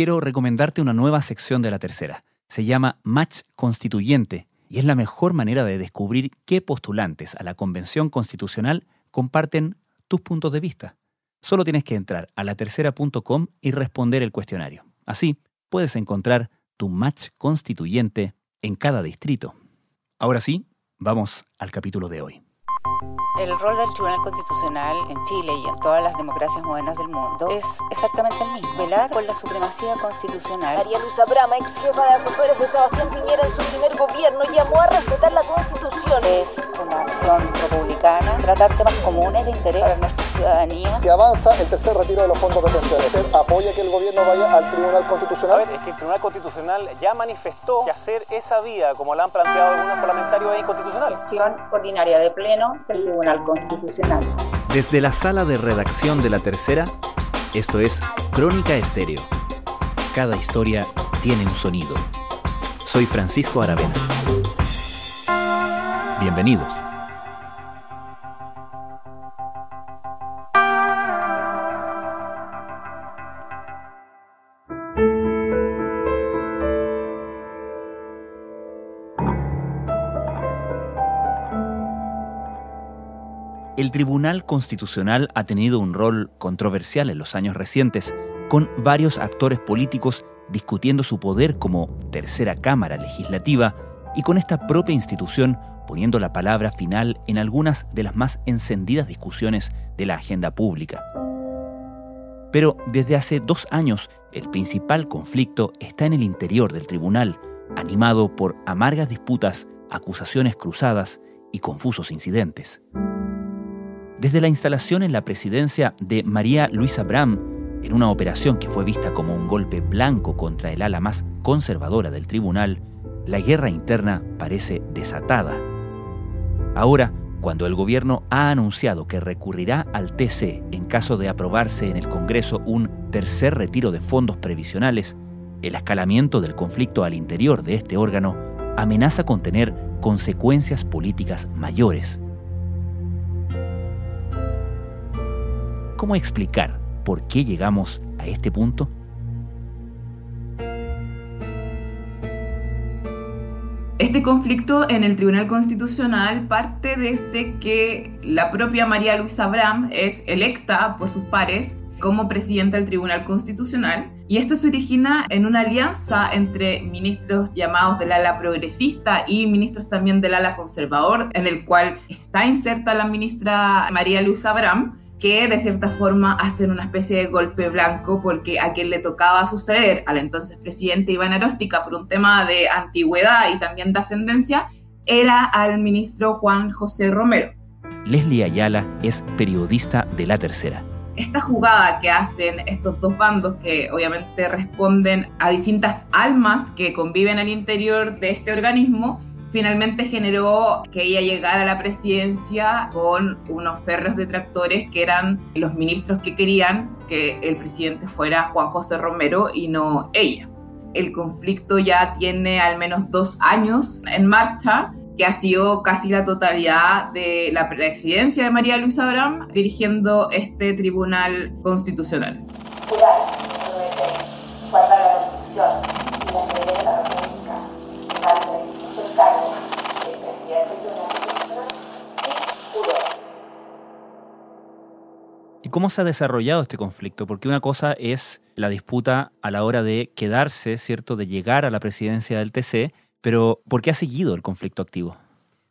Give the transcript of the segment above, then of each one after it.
quiero recomendarte una nueva sección de la tercera. Se llama Match Constituyente y es la mejor manera de descubrir qué postulantes a la Convención Constitucional comparten tus puntos de vista. Solo tienes que entrar a latercera.com y responder el cuestionario. Así puedes encontrar tu match constituyente en cada distrito. Ahora sí, vamos al capítulo de hoy. El rol del Tribunal Constitucional en Chile y en todas las democracias modernas del mundo es exactamente el mismo. Velar por la supremacía constitucional. María Luisa Brama, ex jefa de asesores de Sebastián Piñera en su primer gobierno, llamó a respetar la Constitución. Es una acción republicana. Tratar temas comunes de interés para nuestra ciudadanía. Se avanza el tercer retiro de los fondos de pensiones. ¿Usted apoya que el gobierno vaya al Tribunal Constitucional? A ver, es que el Tribunal Constitucional ya manifestó que hacer esa vía, como la han planteado algunos parlamentarios, es inconstitucional. Sesión ordinaria de pleno del Tribunal Constitucional. Desde la sala de redacción de la tercera, esto es Crónica Estéreo. Cada historia tiene un sonido. Soy Francisco Aravena. Bienvenidos. El Tribunal Constitucional ha tenido un rol controversial en los años recientes, con varios actores políticos discutiendo su poder como tercera Cámara Legislativa y con esta propia institución poniendo la palabra final en algunas de las más encendidas discusiones de la agenda pública. Pero desde hace dos años el principal conflicto está en el interior del tribunal, animado por amargas disputas, acusaciones cruzadas y confusos incidentes. Desde la instalación en la presidencia de María Luisa Bram, en una operación que fue vista como un golpe blanco contra el ala más conservadora del tribunal, la guerra interna parece desatada. Ahora, cuando el gobierno ha anunciado que recurrirá al TC en caso de aprobarse en el Congreso un tercer retiro de fondos previsionales, el escalamiento del conflicto al interior de este órgano amenaza con tener consecuencias políticas mayores. ¿Cómo explicar por qué llegamos a este punto? Este conflicto en el Tribunal Constitucional parte desde que la propia María Luisa Bram es electa por sus pares como presidenta del Tribunal Constitucional. Y esto se origina en una alianza entre ministros llamados del ala progresista y ministros también del ala conservador, en el cual está inserta la ministra María Luisa Bram que de cierta forma hacen una especie de golpe blanco porque a quien le tocaba suceder al entonces presidente Iván Aróstica por un tema de antigüedad y también de ascendencia era al ministro Juan José Romero. Leslie Ayala es periodista de La Tercera. Esta jugada que hacen estos dos bandos que obviamente responden a distintas almas que conviven al interior de este organismo finalmente generó que ella llegara a la presidencia con unos férreos detractores que eran los ministros que querían que el presidente fuera Juan José Romero y no ella. El conflicto ya tiene al menos dos años en marcha, que ha sido casi la totalidad de la presidencia de María Luisa Abraham dirigiendo este tribunal constitucional. Cómo se ha desarrollado este conflicto? Porque una cosa es la disputa a la hora de quedarse, ¿cierto?, de llegar a la presidencia del TC, pero ¿por qué ha seguido el conflicto activo?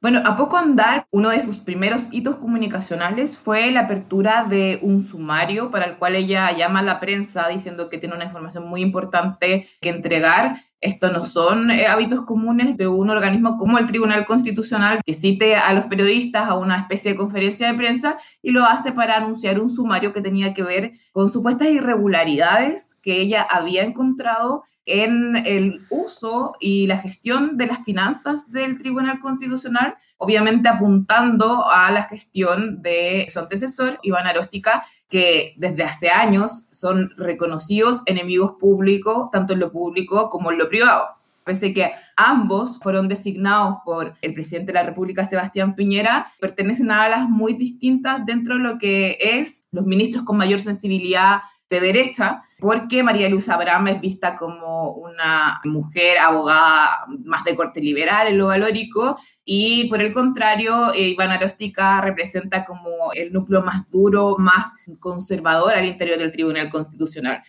Bueno, a poco andar, uno de sus primeros hitos comunicacionales fue la apertura de un sumario para el cual ella llama a la prensa diciendo que tiene una información muy importante que entregar esto no son eh, hábitos comunes de un organismo como el Tribunal Constitucional que cite a los periodistas a una especie de conferencia de prensa y lo hace para anunciar un sumario que tenía que ver con supuestas irregularidades que ella había encontrado en el uso y la gestión de las finanzas del Tribunal Constitucional, obviamente apuntando a la gestión de su antecesor, Iván Aróstica, que desde hace años son reconocidos enemigos públicos, tanto en lo público como en lo privado. Pese que ambos fueron designados por el presidente de la República, Sebastián Piñera, pertenecen a alas muy distintas dentro de lo que es los ministros con mayor sensibilidad de derecha, porque María Luz Abraham es vista como una mujer abogada más de corte liberal en lo valórico, y por el contrario, eh, Iván Aróstica representa como el núcleo más duro, más conservador al interior del Tribunal Constitucional.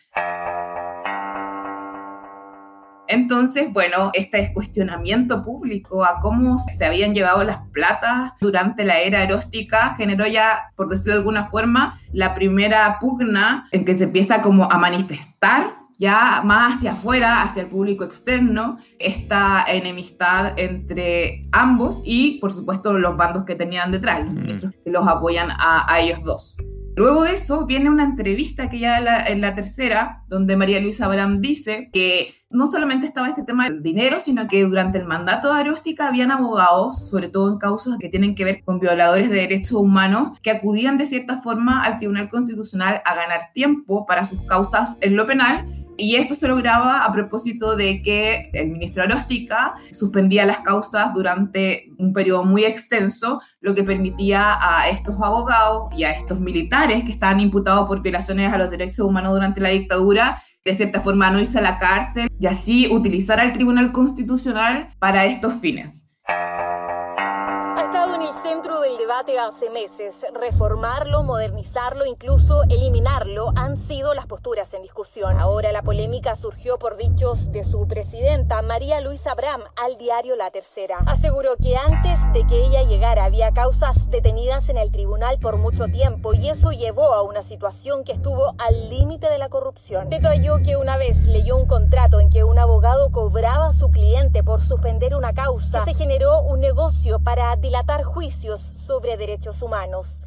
Entonces, bueno, este cuestionamiento público a cómo se habían llevado las platas durante la era eróstica generó ya, por decirlo de alguna forma, la primera pugna en que se empieza como a manifestar ya más hacia afuera, hacia el público externo, esta enemistad entre ambos y, por supuesto, los bandos que tenían detrás, los ministros que los apoyan a, a ellos dos. Luego de eso viene una entrevista que ya en la, en la tercera, donde María Luisa Abraham dice que no solamente estaba este tema del dinero, sino que durante el mandato de Aróstica habían abogados, sobre todo en causas que tienen que ver con violadores de derechos humanos, que acudían de cierta forma al Tribunal Constitucional a ganar tiempo para sus causas en lo penal y eso se lograba a propósito de que el ministro Aróstica suspendía las causas durante un periodo muy extenso, lo que permitía a estos abogados y a estos militares que estaban imputados por violaciones a los derechos humanos durante la dictadura, de cierta forma no irse a la cárcel y así utilizar al Tribunal Constitucional para estos fines estado en el centro del debate hace meses. Reformarlo, modernizarlo, incluso eliminarlo han sido las posturas en discusión. Ahora la polémica surgió por dichos de su presidenta, María Luisa Abraham, al diario La Tercera. Aseguró que antes de que ella llegara había causas detenidas en el tribunal por mucho tiempo y eso llevó a una situación que estuvo al límite de la corrupción. Detalló que una vez leyó un contrato en que un abogado cobraba a su cliente por suspender una causa, se generó un negocio para dilatar juicios sobre derechos humanos.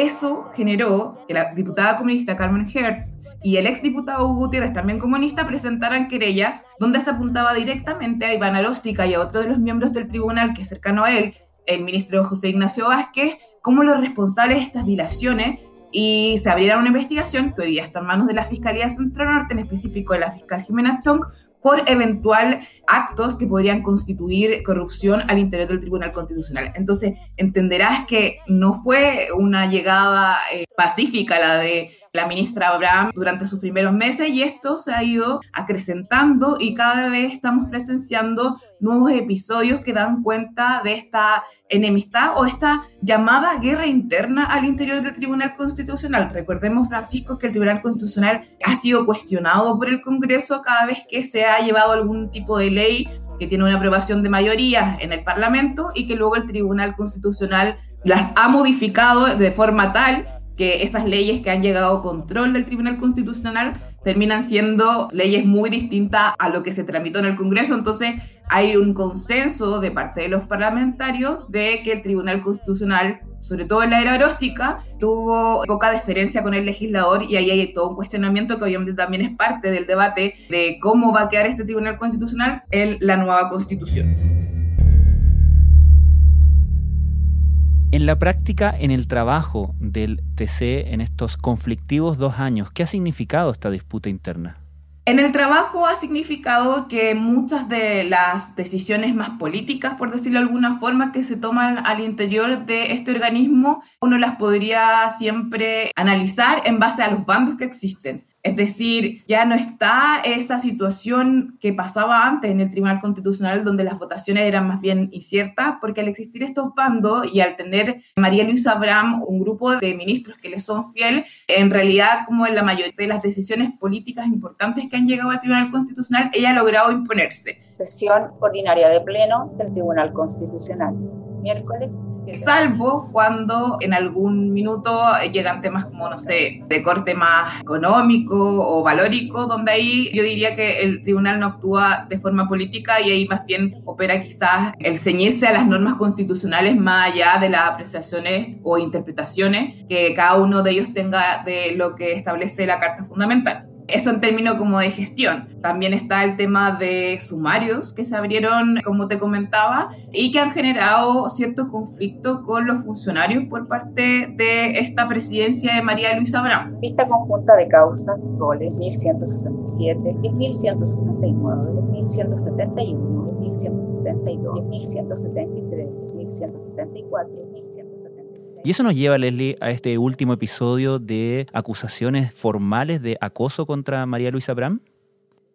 Eso generó que la diputada comunista Carmen Hertz y el exdiputado Hugo Gutiérrez, también comunista, presentaran querellas donde se apuntaba directamente a Iván Aróstica y a otro de los miembros del tribunal que es cercano a él, el ministro José Ignacio Vázquez, como los responsables de estas dilaciones y se abriera una investigación que hoy día está en manos de la Fiscalía Centro Norte, en específico de la fiscal Jimena Chong, por eventual actos que podrían constituir corrupción al interior del Tribunal Constitucional. Entonces, entenderás que no fue una llegada eh, pacífica la de la ministra Abraham durante sus primeros meses y esto se ha ido acrecentando y cada vez estamos presenciando nuevos episodios que dan cuenta de esta enemistad o esta llamada guerra interna al interior del Tribunal Constitucional. Recordemos, Francisco, que el Tribunal Constitucional ha sido cuestionado por el Congreso cada vez que se ha llevado algún tipo de ley que tiene una aprobación de mayoría en el Parlamento y que luego el Tribunal Constitucional las ha modificado de forma tal que esas leyes que han llegado a control del Tribunal Constitucional terminan siendo leyes muy distintas a lo que se tramitó en el Congreso. Entonces hay un consenso de parte de los parlamentarios de que el Tribunal Constitucional, sobre todo en la era eróstica, tuvo poca deferencia con el legislador y ahí hay todo un cuestionamiento que obviamente también es parte del debate de cómo va a quedar este Tribunal Constitucional en la nueva Constitución. En la práctica, en el trabajo del TC en estos conflictivos dos años, ¿qué ha significado esta disputa interna? En el trabajo ha significado que muchas de las decisiones más políticas, por decirlo de alguna forma, que se toman al interior de este organismo, uno las podría siempre analizar en base a los bandos que existen. Es decir, ya no está esa situación que pasaba antes en el Tribunal Constitucional donde las votaciones eran más bien inciertas, porque al existir estos bandos y al tener María Luisa Abraham un grupo de ministros que le son fieles, en realidad como en la mayoría de las decisiones políticas importantes que han llegado al Tribunal Constitucional, ella ha logrado imponerse. Sesión ordinaria de pleno del Tribunal Constitucional miércoles. Salvo cuando en algún minuto llegan temas como, no sé, de corte más económico o valórico, donde ahí yo diría que el tribunal no actúa de forma política y ahí más bien opera quizás el ceñirse a las normas constitucionales más allá de las apreciaciones o interpretaciones que cada uno de ellos tenga de lo que establece la Carta Fundamental. Eso en términos como de gestión. También está el tema de sumarios que se abrieron, como te comentaba, y que han generado cierto conflicto con los funcionarios por parte de esta presidencia de María Luisa Abraham. Vista conjunta de causas, roles 1167, 1169, 1171, 1172, 1173, 1174, 1175. Y eso nos lleva, Leslie, a este último episodio de acusaciones formales de acoso contra María Luisa Bram.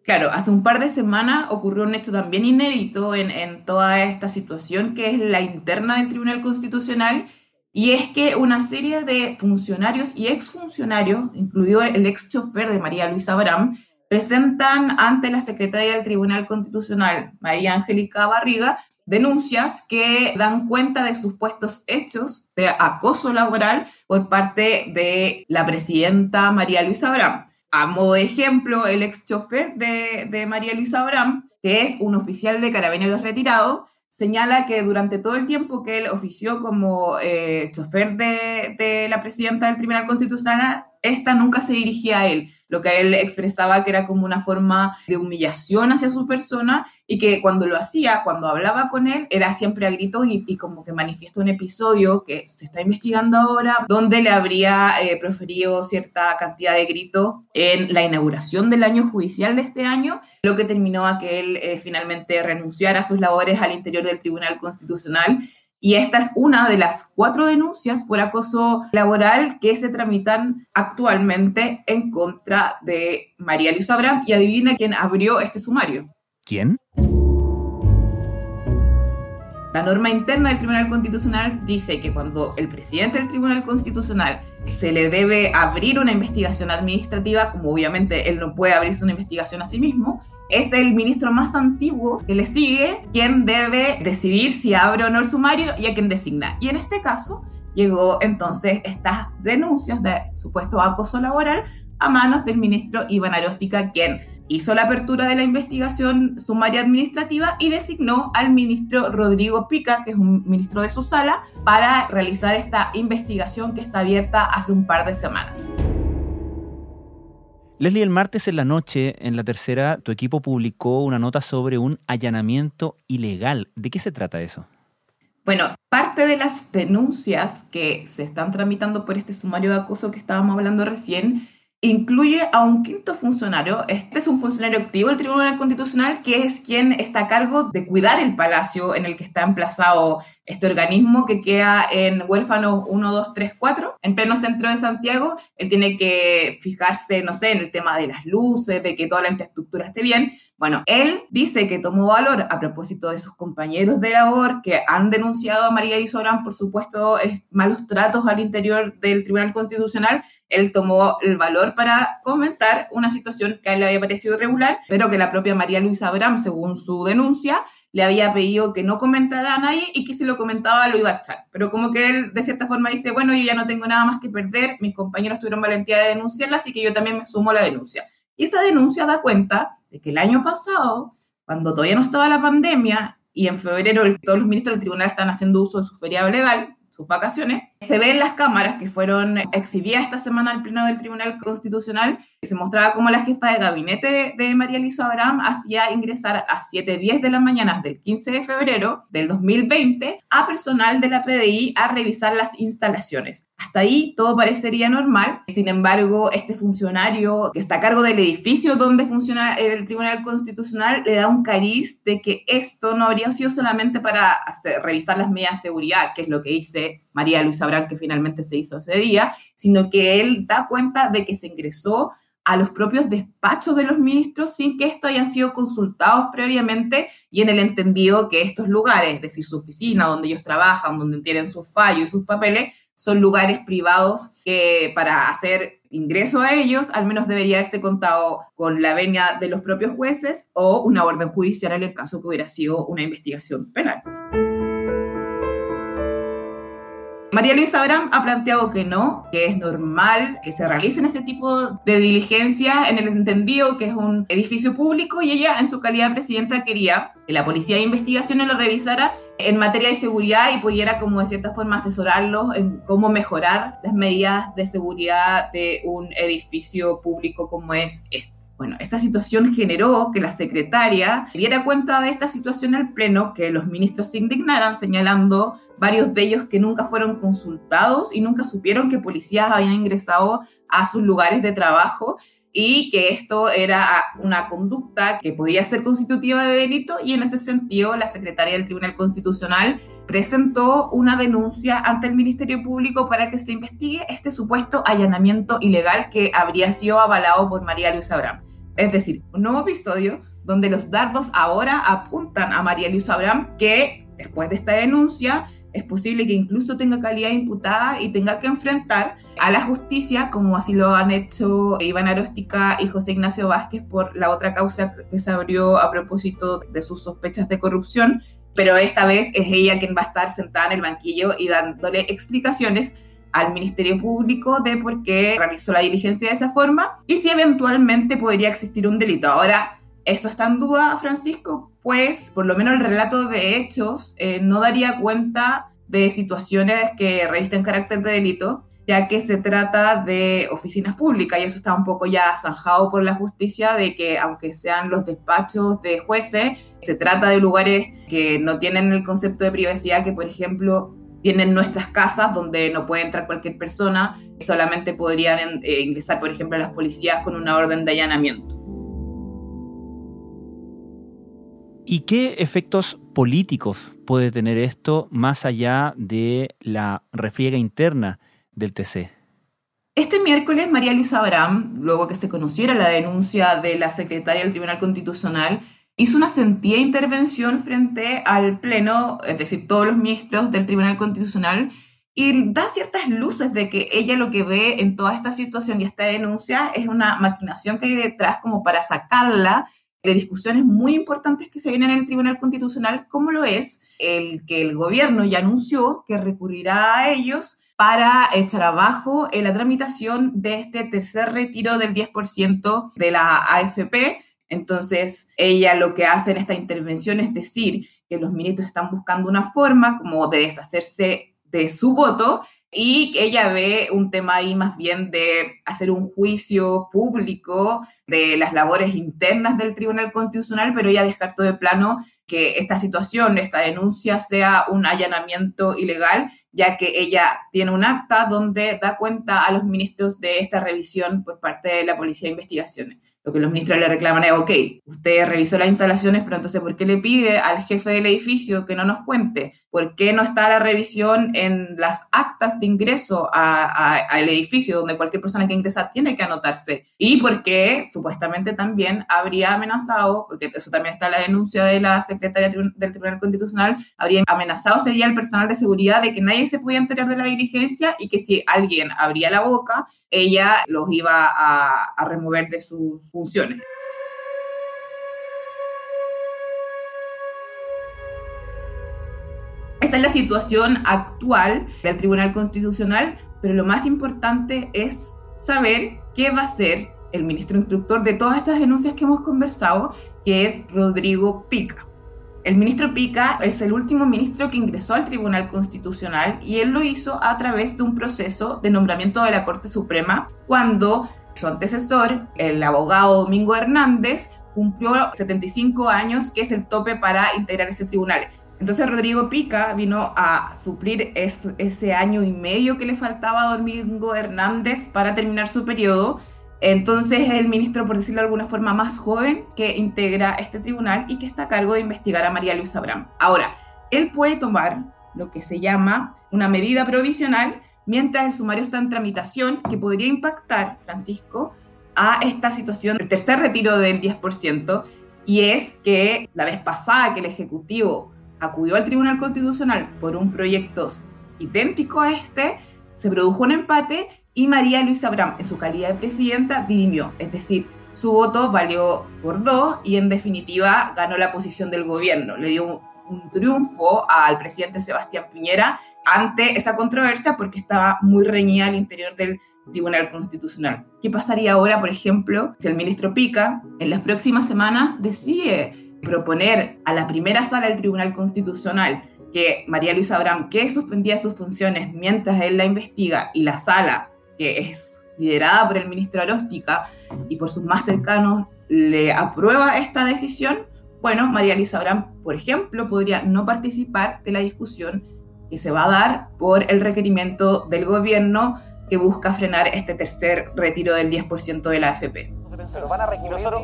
Claro, hace un par de semanas ocurrió un hecho también inédito en, en toda esta situación, que es la interna del Tribunal Constitucional, y es que una serie de funcionarios y exfuncionarios, incluido el ex chofer de María Luisa Bram, presentan ante la secretaria del Tribunal Constitucional, María Angélica Barriga, denuncias que dan cuenta de supuestos hechos de acoso laboral por parte de la presidenta María Luisa Abraham. A modo de ejemplo, el ex chofer de, María Luisa Abraham, que es un oficial de carabineros retirado, señala que durante todo el tiempo que él ofició como eh, chofer de, de la presidenta del Tribunal Constitucional, esta nunca se dirigía a él, lo que él expresaba que era como una forma de humillación hacia su persona y que cuando lo hacía, cuando hablaba con él, era siempre a gritos y, como que manifiesta un episodio que se está investigando ahora, donde le habría eh, proferido cierta cantidad de gritos en la inauguración del año judicial de este año, lo que terminó a que él eh, finalmente renunciara a sus labores al interior del Tribunal Constitucional y esta es una de las cuatro denuncias por acoso laboral que se tramitan actualmente en contra de María Luisa Abraham. Y adivina quién abrió este sumario. ¿Quién? La norma interna del Tribunal Constitucional dice que cuando el presidente del Tribunal Constitucional se le debe abrir una investigación administrativa, como obviamente él no puede abrirse una investigación a sí mismo, es el ministro más antiguo que le sigue quien debe decidir si abre o no el sumario y a quien designa. Y en este caso llegó entonces estas denuncias de supuesto acoso laboral a manos del ministro Iván Aróstica, quien hizo la apertura de la investigación sumaria administrativa y designó al ministro Rodrigo Pica, que es un ministro de su sala, para realizar esta investigación que está abierta hace un par de semanas. Leslie, el martes en la noche, en la tercera, tu equipo publicó una nota sobre un allanamiento ilegal. ¿De qué se trata eso? Bueno, parte de las denuncias que se están tramitando por este sumario de acoso que estábamos hablando recién incluye a un quinto funcionario. Este es un funcionario activo del Tribunal Constitucional que es quien está a cargo de cuidar el palacio en el que está emplazado este organismo que queda en Huérfano 1, 2, 3, 4, en pleno centro de Santiago. Él tiene que fijarse, no sé, en el tema de las luces, de que toda la infraestructura esté bien. Bueno, él dice que tomó valor a propósito de sus compañeros de labor que han denunciado a María Isorán por supuesto malos tratos al interior del Tribunal Constitucional él tomó el valor para comentar una situación que a él le había parecido irregular, pero que la propia María Luisa Abraham, según su denuncia, le había pedido que no comentara a nadie y que si lo comentaba lo iba a echar. Pero como que él de cierta forma dice, bueno, yo ya no tengo nada más que perder, mis compañeros tuvieron valentía de denunciarla, así que yo también me sumo a la denuncia. Y esa denuncia da cuenta de que el año pasado, cuando todavía no estaba la pandemia, y en febrero todos los ministros del tribunal están haciendo uso de su feriado legal, sus vacaciones. Se ven las cámaras que fueron exhibidas esta semana al Pleno del Tribunal Constitucional se mostraba cómo la jefa de gabinete de María Luisa Abraham hacía ingresar a 7.10 de la mañana del 15 de febrero del 2020 a personal de la PDI a revisar las instalaciones. Hasta ahí todo parecería normal. Sin embargo, este funcionario que está a cargo del edificio donde funciona el Tribunal Constitucional le da un cariz de que esto no habría sido solamente para revisar las medidas de seguridad, que es lo que dice María Luisa Abraham, que finalmente se hizo ese día, sino que él da cuenta de que se ingresó a los propios despachos de los ministros sin que estos hayan sido consultados previamente y en el entendido que estos lugares, es decir, su oficina, donde ellos trabajan, donde tienen sus fallos y sus papeles, son lugares privados que para hacer ingreso a ellos al menos debería haberse contado con la venia de los propios jueces o una orden judicial en el caso que hubiera sido una investigación penal. María Luisa Abraham ha planteado que no, que es normal que se realicen ese tipo de diligencias en el entendido que es un edificio público y ella en su calidad de presidenta quería que la policía de investigaciones lo revisara en materia de seguridad y pudiera como de cierta forma asesorarlos en cómo mejorar las medidas de seguridad de un edificio público como es este. Bueno, esa situación generó que la secretaria diera cuenta de esta situación al Pleno, que los ministros se indignaran, señalando varios de ellos que nunca fueron consultados y nunca supieron que policías habían ingresado a sus lugares de trabajo y que esto era una conducta que podía ser constitutiva de delito y en ese sentido la secretaria del Tribunal Constitucional presentó una denuncia ante el Ministerio Público para que se investigue este supuesto allanamiento ilegal que habría sido avalado por María Luisa Abraham. Es decir, un nuevo episodio donde los dardos ahora apuntan a María Luisa Abraham que después de esta denuncia es posible que incluso tenga calidad imputada y tenga que enfrentar a la justicia, como así lo han hecho Iván Aróstica y José Ignacio Vázquez por la otra causa que se abrió a propósito de sus sospechas de corrupción, pero esta vez es ella quien va a estar sentada en el banquillo y dándole explicaciones al Ministerio Público de por qué realizó la diligencia de esa forma y si eventualmente podría existir un delito. Ahora, ¿eso está en duda, Francisco? Pues por lo menos el relato de hechos eh, no daría cuenta de situaciones que revisten carácter de delito, ya que se trata de oficinas públicas y eso está un poco ya zanjado por la justicia de que aunque sean los despachos de jueces, se trata de lugares que no tienen el concepto de privacidad que, por ejemplo, tienen nuestras casas donde no puede entrar cualquier persona, solamente podrían eh, ingresar, por ejemplo, las policías con una orden de allanamiento. ¿Y qué efectos políticos puede tener esto más allá de la refriega interna del TC? Este miércoles, María Luisa Abraham, luego que se conociera la denuncia de la secretaria del Tribunal Constitucional, hizo una sentida intervención frente al Pleno, es decir, todos los ministros del Tribunal Constitucional, y da ciertas luces de que ella lo que ve en toda esta situación y esta denuncia es una maquinación que hay detrás como para sacarla de discusiones muy importantes que se vienen en el Tribunal Constitucional, como lo es el que el gobierno ya anunció que recurrirá a ellos para echar abajo en la tramitación de este tercer retiro del 10% de la AFP, entonces, ella lo que hace en esta intervención es decir que los ministros están buscando una forma como de deshacerse de su voto y ella ve un tema ahí más bien de hacer un juicio público de las labores internas del Tribunal Constitucional, pero ella descartó de plano que esta situación, esta denuncia sea un allanamiento ilegal, ya que ella tiene un acta donde da cuenta a los ministros de esta revisión por parte de la Policía de Investigaciones. Lo que los ministros le reclaman es, ok, usted revisó las instalaciones, pero entonces, ¿por qué le pide al jefe del edificio que no nos cuente? ¿Por qué no está la revisión en las actas de ingreso al edificio donde cualquier persona que ingresa tiene que anotarse? Y por qué supuestamente también habría amenazado, porque eso también está en la denuncia de la secretaria del Tribunal Constitucional, habría amenazado ese día al personal de seguridad de que nadie se podía enterar de la diligencia y que si alguien abría la boca, ella los iba a, a remover de sus funciones. Esa es la situación actual del Tribunal Constitucional, pero lo más importante es saber qué va a hacer el ministro instructor de todas estas denuncias que hemos conversado, que es Rodrigo Pica. El ministro Pica es el último ministro que ingresó al Tribunal Constitucional y él lo hizo a través de un proceso de nombramiento de la Corte Suprema cuando su antecesor, el abogado Domingo Hernández, cumplió 75 años, que es el tope para integrar ese tribunal. Entonces Rodrigo Pica vino a suplir ese año y medio que le faltaba a Domingo Hernández para terminar su periodo. Entonces es el ministro, por decirlo de alguna forma, más joven que integra este tribunal y que está a cargo de investigar a María Luisa Abraham. Ahora, él puede tomar lo que se llama una medida provisional mientras el sumario está en tramitación, que podría impactar, Francisco, a esta situación del tercer retiro del 10%, y es que la vez pasada que el Ejecutivo acudió al Tribunal Constitucional por un proyecto idéntico a este, se produjo un empate y María Luisa Abraham, en su calidad de presidenta, dirimió, es decir, su voto valió por dos y en definitiva ganó la posición del gobierno, le dio un triunfo al presidente Sebastián Piñera ante esa controversia porque estaba muy reñida al interior del Tribunal Constitucional. ¿Qué pasaría ahora, por ejemplo, si el ministro Pica en las próximas semanas decide proponer a la primera sala del Tribunal Constitucional que María Luisa Abraham que suspendía sus funciones mientras él la investiga y la sala, que es liderada por el ministro Aróstica y por sus más cercanos, le aprueba esta decisión? Bueno, María Luisa Abraham, por ejemplo, podría no participar de la discusión que se va a dar por el requerimiento del gobierno que busca frenar este tercer retiro del 10% de la AFP. convención. ¿Pero van a nosotros,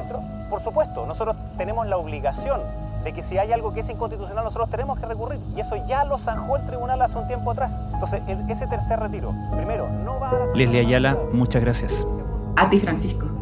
por supuesto, nosotros tenemos la obligación de que si hay algo que es inconstitucional, nosotros tenemos que recurrir. Y eso ya lo zanjó el tribunal hace un tiempo atrás. Entonces, ese tercer retiro, primero, no va a... Leslie Ayala, muchas gracias. A ti, Francisco.